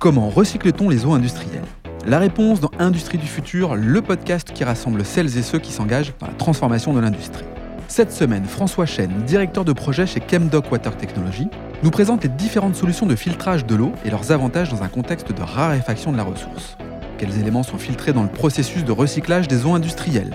Comment recycle-t-on les eaux industrielles? La réponse dans Industrie du futur, le podcast qui rassemble celles et ceux qui s'engagent dans la transformation de l'industrie. Cette semaine, François Chen, directeur de projet chez Chemdoc Water Technology, nous présente les différentes solutions de filtrage de l'eau et leurs avantages dans un contexte de raréfaction de la ressource. Quels éléments sont filtrés dans le processus de recyclage des eaux industrielles?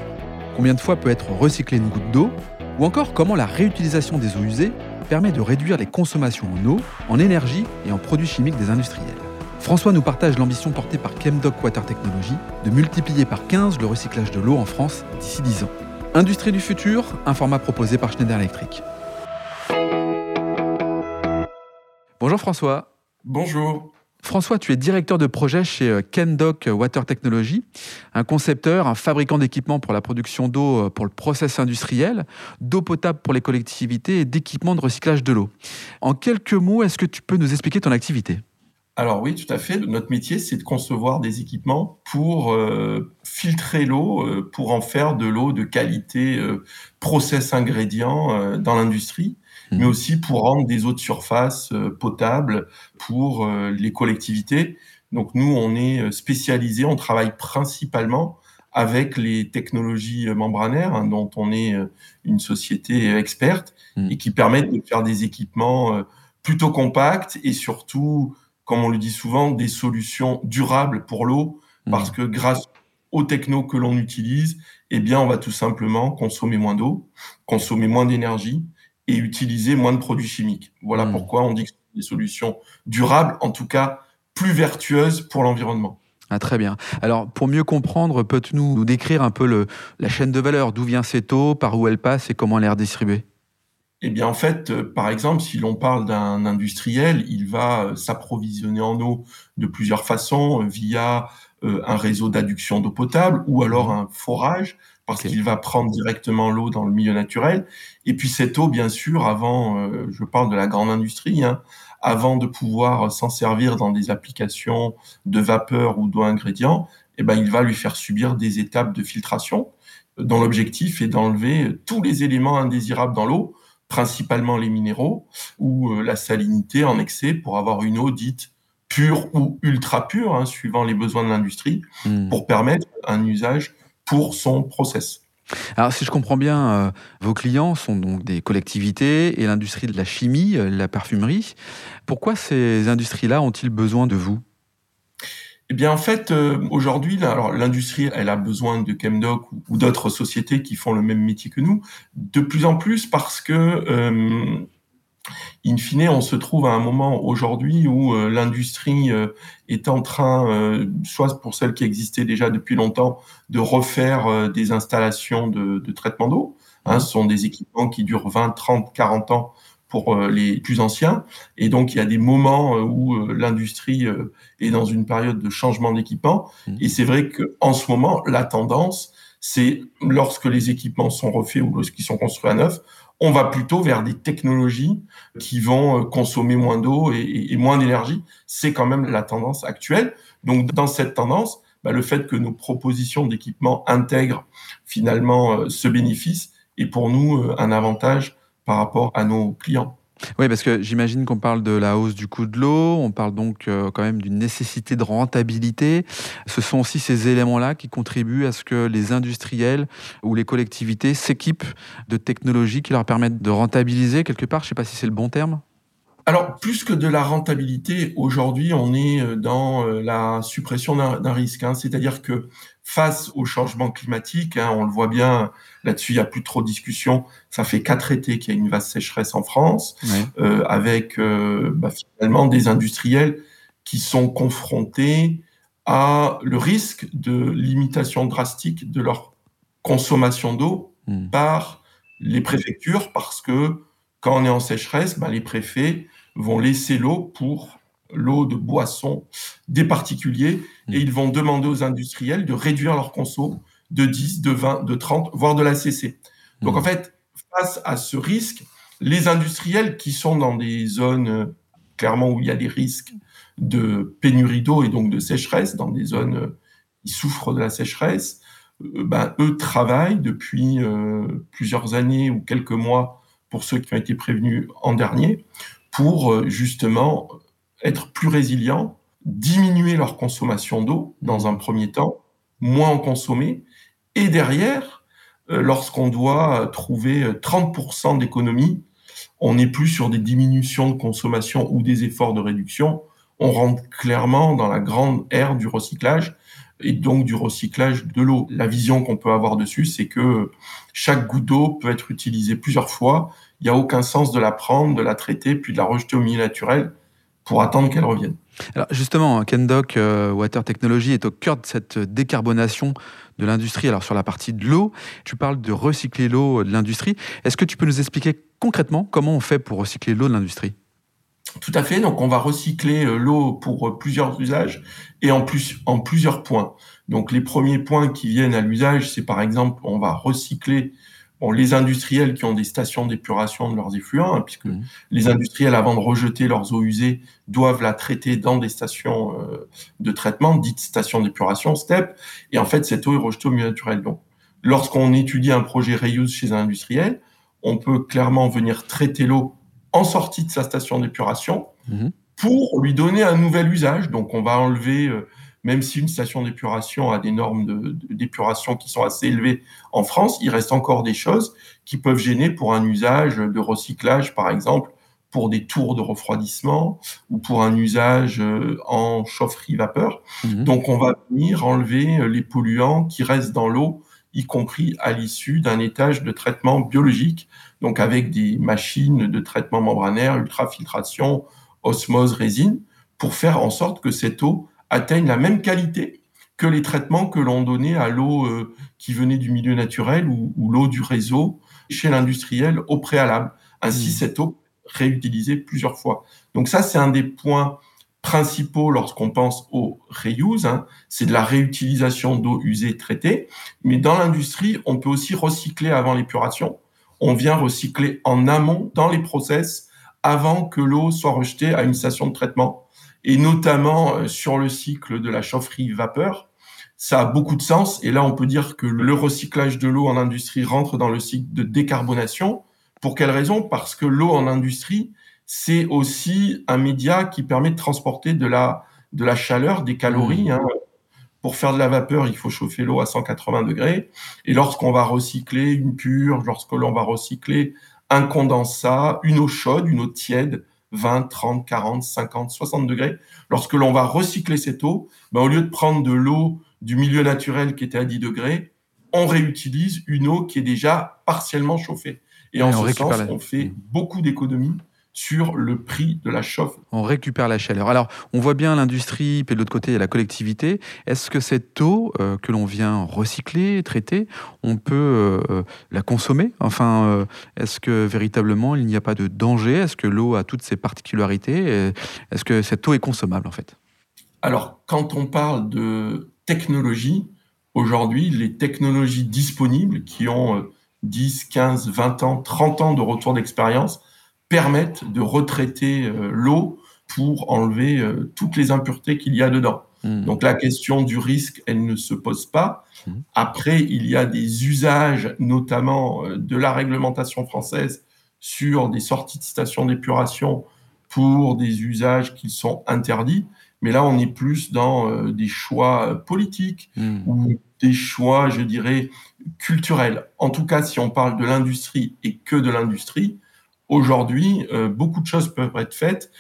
Combien de fois peut être recyclée une goutte d'eau? Ou encore comment la réutilisation des eaux usées permet de réduire les consommations en eau, en énergie et en produits chimiques des industriels? François nous partage l'ambition portée par Chemdoc Water Technology de multiplier par 15 le recyclage de l'eau en France d'ici 10 ans. Industrie du futur, un format proposé par Schneider Electric. Bonjour François. Bonjour. François, tu es directeur de projet chez euh, Kendoc Water Technology, un concepteur, un fabricant d'équipements pour la production d'eau euh, pour le process industriel, d'eau potable pour les collectivités et d'équipements de recyclage de l'eau. En quelques mots, est-ce que tu peux nous expliquer ton activité? Alors oui, tout à fait. Notre métier, c'est de concevoir des équipements pour euh, filtrer l'eau, euh, pour en faire de l'eau de qualité euh, process ingrédient dans l'industrie, mmh. mais aussi pour rendre des eaux de surface potables pour les collectivités. Donc nous, on est spécialisé, on travaille principalement avec les technologies membranaires, hein, dont on est une société experte, mmh. et qui permettent de faire des équipements plutôt compacts et surtout comme on le dit souvent, des solutions durables pour l'eau, mmh. parce que grâce aux technos que l'on utilise, eh bien, on va tout simplement consommer moins d'eau, consommer moins d'énergie et utiliser moins de produits chimiques. Voilà mmh. pourquoi on dit que c'est des solutions durables, en tout cas plus vertueuses pour l'environnement. Ah, très bien. Alors, pour mieux comprendre, peux-tu nous décrire un peu le, la chaîne de valeur? D'où vient cette eau? Par où elle passe et comment elle est redistribuée? Eh bien, en fait, euh, par exemple, si l'on parle d'un industriel, il va euh, s'approvisionner en eau de plusieurs façons, euh, via un réseau d'adduction d'eau potable ou alors un forage, parce qu'il va prendre directement l'eau dans le milieu naturel. Et puis cette eau, bien sûr, avant, je parle de la grande industrie, hein, avant de pouvoir s'en servir dans des applications de vapeur ou d'eau ingrédient, eh ben, il va lui faire subir des étapes de filtration dont l'objectif est d'enlever tous les éléments indésirables dans l'eau principalement les minéraux ou euh, la salinité en excès pour avoir une eau dite pure ou ultra pure, hein, suivant les besoins de l'industrie, hmm. pour permettre un usage pour son process. Alors, si je comprends bien, euh, vos clients sont donc des collectivités et l'industrie de la chimie, euh, la parfumerie. Pourquoi ces industries-là ont-ils besoin de vous? Eh bien, en fait, euh, aujourd'hui, l'industrie, elle a besoin de Chemdoc ou, d'autres sociétés qui font le même métier que nous, de plus en plus parce que, euh, in fine, on se trouve à un moment aujourd'hui où euh, l'industrie est en train, soit pour celles qui existaient déjà depuis longtemps, de refaire des installations de, de traitement d'eau. Hein, ce sont des équipements qui durent 20, 30, 40 ans pour euh, les plus anciens. Et donc, il y a des moments euh, où euh, l'industrie est dans une période de changement d'équipement. Mmh. Et c'est vrai qu'en ce moment, la tendance, c'est lorsque les équipements sont refaits ou lorsqu'ils sont construits à neuf, on va plutôt vers des technologies qui vont consommer moins d'eau et, moins d'énergie. C'est quand même la tendance actuelle. Donc, dans cette tendance, bah, le fait que nos propositions d'équipement intègrent finalement ce bénéfice est pour nous un avantage par rapport à nos clients. Oui, parce que j'imagine qu'on parle de la hausse du coût de l'eau, on parle donc euh, quand même d'une nécessité de rentabilité. Ce sont aussi ces éléments-là qui contribuent à ce que les industriels ou les collectivités s'équipent de technologies qui leur permettent de rentabiliser quelque part. Je ne sais pas si c'est le bon terme. Alors, plus que de la rentabilité, aujourd'hui, on est euh, dans euh, la suppression d'un risque. Hein. C'est-à-dire que face au changement climatique, hein, on le voit bien, là-dessus, il n'y a plus trop de discussion. Ça fait quatre étés qu'il y a une vaste sécheresse en France, euh, avec euh, bah, finalement des industriels qui sont confrontés à le risque de limitation drastique de leur consommation d'eau hmm. par les préfectures, parce que quand on est en sécheresse, bah, les préfets vont laisser l'eau pour l'eau de boisson des particuliers mmh. et ils vont demander aux industriels de réduire leur conso de 10, de 20, de 30, voire de la cesser. Donc mmh. en fait, face à ce risque, les industriels qui sont dans des zones euh, clairement où il y a des risques de pénurie d'eau et donc de sécheresse, dans des zones euh, qui souffrent de la sécheresse, euh, ben, eux travaillent depuis plusieurs années ou quelques mois pour ceux qui ont été prévenus en dernier, pour justement être plus résilients diminuer leur consommation d'eau dans un premier temps, moins en consommer, et derrière, euh, lorsqu'on doit trouver 30% d'économie, on n'est plus sur des diminutions de consommation ou des efforts de réduction, on rentre clairement dans la grande ère du recyclage et donc du recyclage de l'eau. La vision qu'on peut avoir dessus, c'est que chaque goutte d'eau peut être utilisée plusieurs fois. Il n'y a aucun sens de la prendre, de la traiter, puis de la rejeter au milieu naturel pour attendre qu'elle revienne. Alors justement, Kendoc euh, Water Technology est au cœur de cette décarbonation de l'industrie. Alors sur la partie de l'eau, tu parles de recycler l'eau de l'industrie. Est-ce que tu peux nous expliquer concrètement comment on fait pour recycler l'eau de l'industrie? Tout à fait. Donc, on va recycler euh, l'eau pour euh, plusieurs usages et en plus en plusieurs points. Donc, les premiers points qui viennent à l'usage, c'est par exemple, on va recycler bon, les industriels qui ont des stations d'épuration de leurs effluents, hein, puisque mmh. les industriels, avant de rejeter leurs eaux usées, doivent la traiter dans des stations euh, de traitement, dites stations d'épuration, STEP. Et en fait, cette eau est rejetée au milieu naturel. Donc, lorsqu'on étudie un projet reuse chez un industriel, on peut clairement venir traiter l'eau en sortie de sa station d'épuration mhm. pour lui donner un nouvel usage. Donc, on va enlever, euh, même si une station d'épuration a des normes d'épuration qui sont assez élevées en France, il reste encore des choses qui peuvent gêner pour un usage de recyclage, par exemple, pour des tours de refroidissement ou pour un usage euh, en chaufferie vapeur. Mhm. Donc, on va venir enlever euh, les polluants qui restent dans l'eau y compris à l'issue d'un étage de traitement biologique, donc avec des machines de traitement membranaire, ultrafiltration, osmose, résine, pour faire en sorte que cette eau atteigne la même qualité que les traitements que l'on donnait à l'eau euh, qui venait du milieu naturel ou, l'eau du réseau chez l'industriel au préalable. Ainsi, mmh. cette eau réutilisée plusieurs fois. Donc ça, c'est un des points principaux lorsqu'on pense au reuse, hein, c'est de la réutilisation d'eau usée traitée. Mais dans l'industrie, on peut aussi recycler avant l'épuration. On vient recycler en amont dans les process avant que l'eau soit rejetée à une station de traitement. Et notamment euh, sur le cycle de la chaufferie vapeur, ça a beaucoup de sens. Et là, on peut dire que le recyclage de l'eau en industrie rentre dans le cycle de décarbonation. Pour quelle raison? Parce que l'eau en industrie, c'est aussi un média qui permet de transporter de la, de la chaleur, des calories. Mmh. Hein. Pour faire de la vapeur, il faut chauffer l'eau à 180 degrés. Et lorsqu'on va recycler une purge, lorsque l'on va recycler un condensat, une eau chaude, une eau tiède, 20, 30, 40, 50, 60 degrés, lorsque l'on va recycler cette eau, ben au lieu de prendre de l'eau du milieu naturel qui était à 10 degrés, on réutilise une eau qui est déjà partiellement chauffée. Et en ce sens, on fait mmh. beaucoup d'économies sur le prix de la chauffe. On récupère la chaleur. Alors, on voit bien l'industrie, puis de l'autre côté, il y a la collectivité. Est-ce que cette eau euh, que l'on vient recycler, traiter, on peut euh, la consommer? Enfin, euh, est-ce que véritablement, il n'y a pas de danger? Est-ce que l'eau a toutes ses particularités? Est-ce que cette eau est consommable, en fait? Alors, quand on parle de technologie, aujourd'hui, les technologies disponibles qui ont 10, 15, 20 ans, 30 ans de retour d'expérience, permettent de retraiter euh, l'eau pour enlever euh, toutes les impuretés qu'il y a dedans. Hmm. Donc la question du risque, elle ne se pose pas. Hmm. Après, il y a des usages, notamment euh, de la réglementation française, sur des sorties de stations d'épuration pour des usages qui sont interdits. Mais là, on est plus dans des choix politiques hmm. ou des choix, je dirais, culturels. En tout cas, si on parle de l'industrie et que de l'industrie, Aujourd'hui, euh, beaucoup de choses peuvent être faites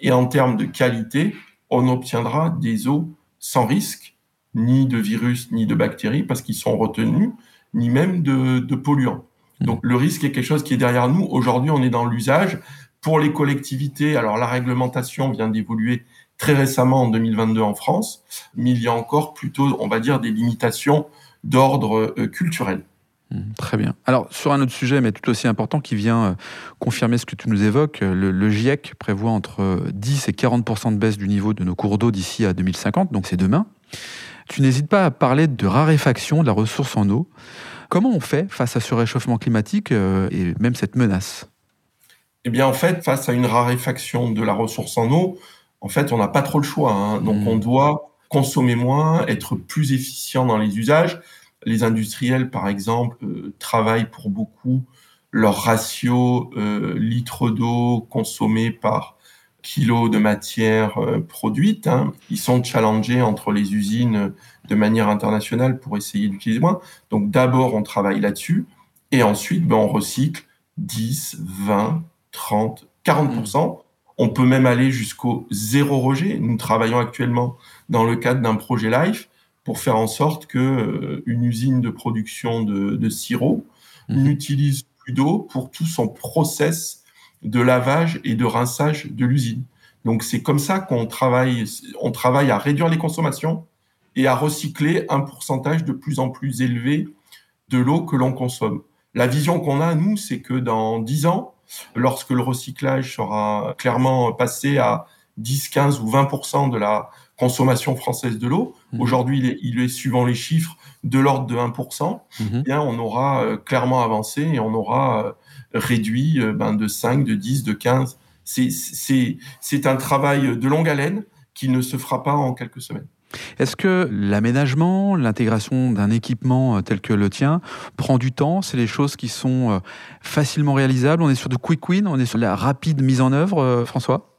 et en termes de qualité, on obtiendra des eaux sans risque, ni de virus, ni de bactéries, parce qu'ils sont retenus, ni même de, polluants. Mmh. Donc le risque est quelque chose qui est derrière nous. Aujourd'hui, on est dans l'usage. Pour les collectivités, alors la réglementation vient d'évoluer très récemment en 2022 en France, mais il y a encore plutôt, on va dire, des limitations d'ordre euh, culturel. Mmh, très bien. Alors, sur un autre sujet, mais tout aussi important, qui vient euh, confirmer ce que tu nous évoques, euh, le, GIEC prévoit entre 10 euh, et 40 de baisse du niveau de nos cours d'eau d'ici à 2050, donc c'est demain. Tu n'hésites pas à parler de raréfaction de la ressource en eau. Comment on fait face à ce réchauffement climatique et même cette menace? Eh bien, en fait, face à une raréfaction de la ressource en eau, en fait, on n'a pas trop le choix. Hein. Donc, mmh. on doit consommer moins, être plus efficient dans les usages. Les industriels, par exemple, euh, travaillent pour beaucoup leur ratio euh, litres d'eau consommés par kilos de matière euh, produite. Hein. Ils sont challengés entre les usines de manière internationale pour essayer d'utiliser moins. Donc d'abord, on travaille là-dessus. Et ensuite, ben, on recycle 10, 20, 30, 40%. On peut même aller jusqu'au zéro rejet. Nous travaillons actuellement dans le cadre d'un projet LIFE pour faire en sorte que euh, une usine de production de, de sirop mmh. n'utilise plus d'eau pour tout son process de lavage et de rinçage de l'usine. Donc c'est comme ça qu'on travaille, on travaille à réduire les consommations et à recycler un pourcentage de plus en plus élevé de l'eau que l'on consomme. La vision qu'on a, nous, c'est que dans 10 ans, lorsque le recyclage sera clairement passé à 10, 15 ou 20% de la consommation française de l'eau, mmh. aujourd'hui il est, suivant les chiffres de l'ordre de 1 mmh. eh bien on aura euh, clairement avancé et on aura euh, réduit euh, ben, de 5, de 10, de 15. C'est un travail de longue haleine qui ne se fera pas en quelques semaines. Est-ce que l'aménagement, l'intégration d'un équipement tel que le tien prend du temps? C'est les choses qui sont facilement réalisables? On est sur du quick win? On est sur la rapide mise en œuvre, François?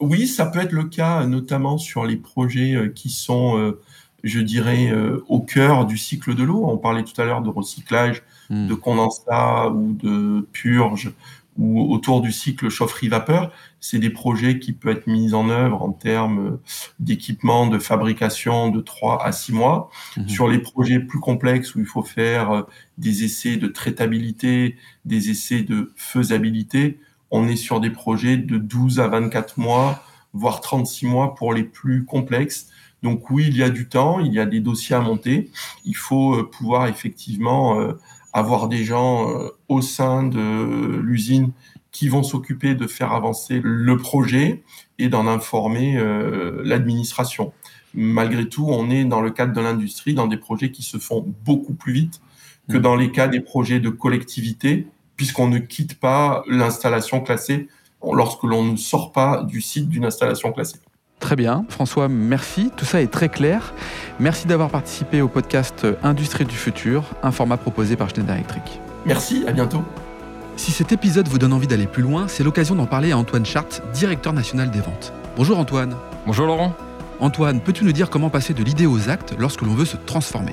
Oui, ça peut être le cas, notamment sur les projets qui sont, je dirais, au cœur du cycle de l'eau. On parlait tout à l'heure de recyclage, Hmm. de condensat ou de purge ou autour du cycle chaufferie-vapeur, c'est des projets qui peuvent être mis en œuvre en termes d'équipement, de fabrication de 3 à 6 mois. Hmm. Sur les projets plus complexes où il faut faire euh, des essais de traitabilité, des essais de faisabilité, on est sur des projets de 12 à 24 mois, voire 36 mois pour les plus complexes. Donc oui, il y a du temps, il y a des dossiers à monter. Il faut euh, pouvoir effectivement euh, avoir des gens euh, au sein de l'usine qui vont s'occuper de faire avancer le projet et d'en informer l'administration. Malgré tout, on est dans le cadre de l'industrie, dans des projets qui se font beaucoup plus vite que mmh. dans les cas des projets de collectivité, puisqu'on ne quitte pas l'installation classée lorsque l'on ne sort pas du site d'une installation classée. Très bien. François, merci. Tout ça est très clair. Merci d'avoir participé au podcast Industrie du futur, un format proposé par Schneider Electric. Merci, à bientôt. Si cet épisode vous donne envie d'aller plus loin, c'est l'occasion d'en parler à Antoine Chart, directeur national des ventes. Bonjour Antoine. Bonjour Laurent. Antoine, peux-tu nous dire comment passer de l'idée aux actes lorsque l'on veut se transformer?